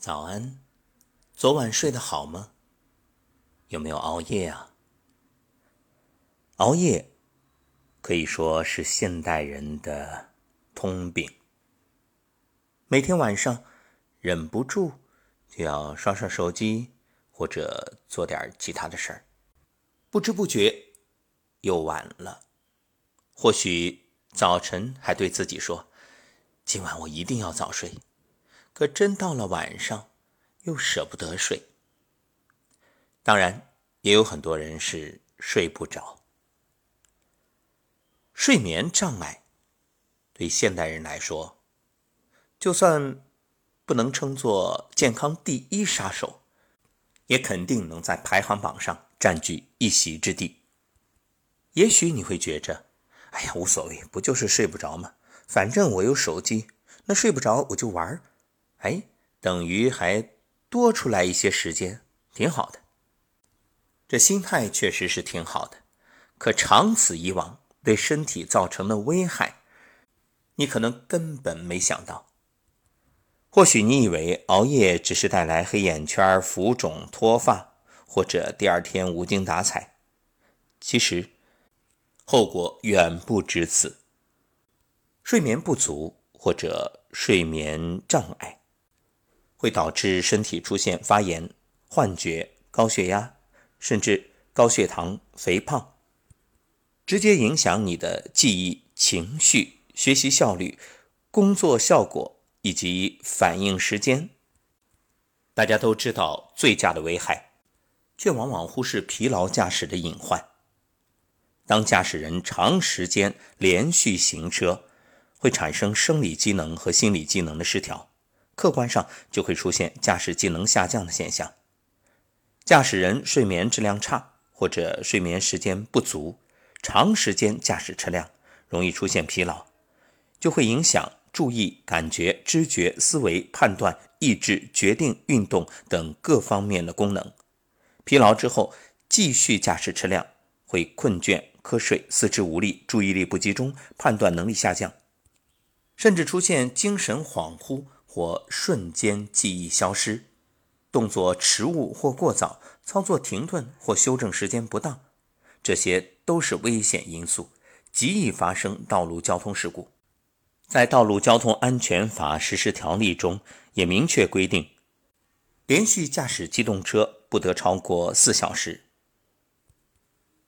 早安，昨晚睡得好吗？有没有熬夜啊？熬夜可以说是现代人的通病。每天晚上忍不住就要刷刷手机，或者做点其他的事儿，不知不觉又晚了。或许早晨还对自己说：“今晚我一定要早睡。”可真到了晚上，又舍不得睡。当然，也有很多人是睡不着。睡眠障碍对现代人来说，就算不能称作健康第一杀手，也肯定能在排行榜上占据一席之地。也许你会觉着，哎呀，无所谓，不就是睡不着吗？反正我有手机，那睡不着我就玩儿哎，等于还多出来一些时间，挺好的。这心态确实是挺好的，可长此以往对身体造成的危害，你可能根本没想到。或许你以为熬夜只是带来黑眼圈、浮肿、脱发，或者第二天无精打采，其实后果远不止此。睡眠不足或者睡眠障碍。会导致身体出现发炎、幻觉、高血压，甚至高血糖、肥胖，直接影响你的记忆、情绪、学习效率、工作效果以及反应时间。大家都知道醉驾的危害，却往往忽视疲劳驾驶的隐患。当驾驶人长时间连续行车，会产生生理机能和心理机能的失调。客观上就会出现驾驶技能下降的现象，驾驶人睡眠质量差或者睡眠时间不足，长时间驾驶车辆容易出现疲劳，就会影响注意、感觉、知觉、思维、判断、意志、决定、运动等各方面的功能。疲劳之后继续驾驶车辆会困倦、瞌睡、四肢无力、注意力不集中、判断能力下降，甚至出现精神恍惚。或瞬间记忆消失，动作迟误或过早，操作停顿或修正时间不当，这些都是危险因素，极易发生道路交通事故。在《道路交通安全法实施条例》中也明确规定，连续驾驶机动车不得超过四小时。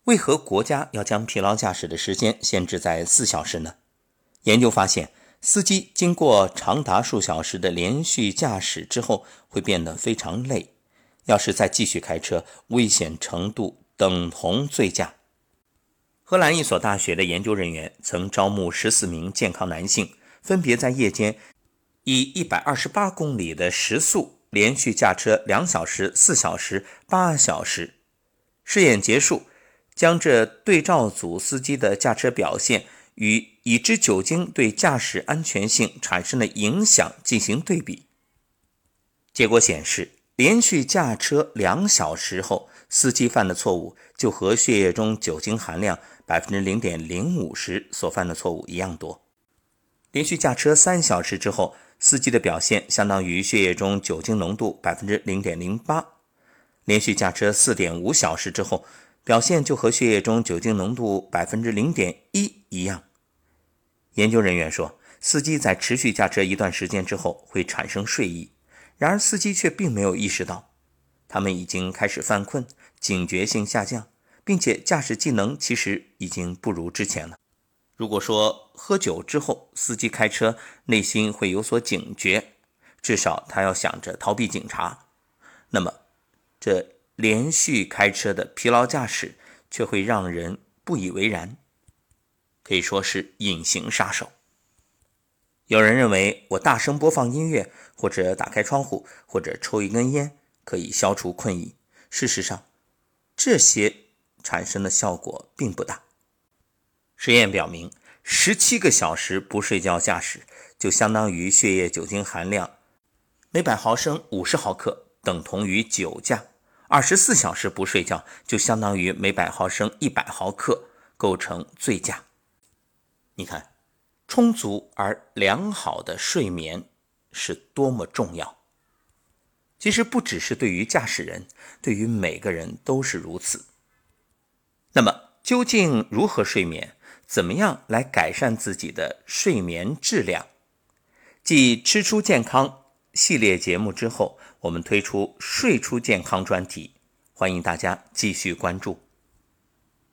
为何国家要将疲劳驾驶的时间限制在四小时呢？研究发现。司机经过长达数小时的连续驾驶之后，会变得非常累。要是再继续开车，危险程度等同醉驾。荷兰一所大学的研究人员曾招募十四名健康男性，分别在夜间以一百二十八公里的时速连续驾车两小时、四小时、八小时。试验结束，将这对照组司机的驾车表现。与已知酒精对驾驶安全性产生的影响进行对比，结果显示，连续驾车两小时后，司机犯的错误就和血液中酒精含量百分之零点零五时所犯的错误一样多；连续驾车三小时之后，司机的表现相当于血液中酒精浓度百分之零点零八；连续驾车四点五小时之后，表现就和血液中酒精浓度百分之零点一一样。研究人员说，司机在持续驾车一段时间之后会产生睡意，然而司机却并没有意识到，他们已经开始犯困，警觉性下降，并且驾驶技能其实已经不如之前了。如果说喝酒之后司机开车内心会有所警觉，至少他要想着逃避警察，那么这。连续开车的疲劳驾驶却会让人不以为然，可以说是隐形杀手。有人认为，我大声播放音乐，或者打开窗户，或者抽一根烟，可以消除困意。事实上，这些产生的效果并不大。实验表明，十七个小时不睡觉驾驶，就相当于血液酒精含量每百毫升五十毫克，等同于酒驾。二十四小时不睡觉，就相当于每百毫升一百毫克，构成醉驾。你看，充足而良好的睡眠是多么重要。其实不只是对于驾驶人，对于每个人都是如此。那么，究竟如何睡眠？怎么样来改善自己的睡眠质量？即“吃出健康”系列节目之后，我们推出“睡出健康”专题，欢迎大家继续关注。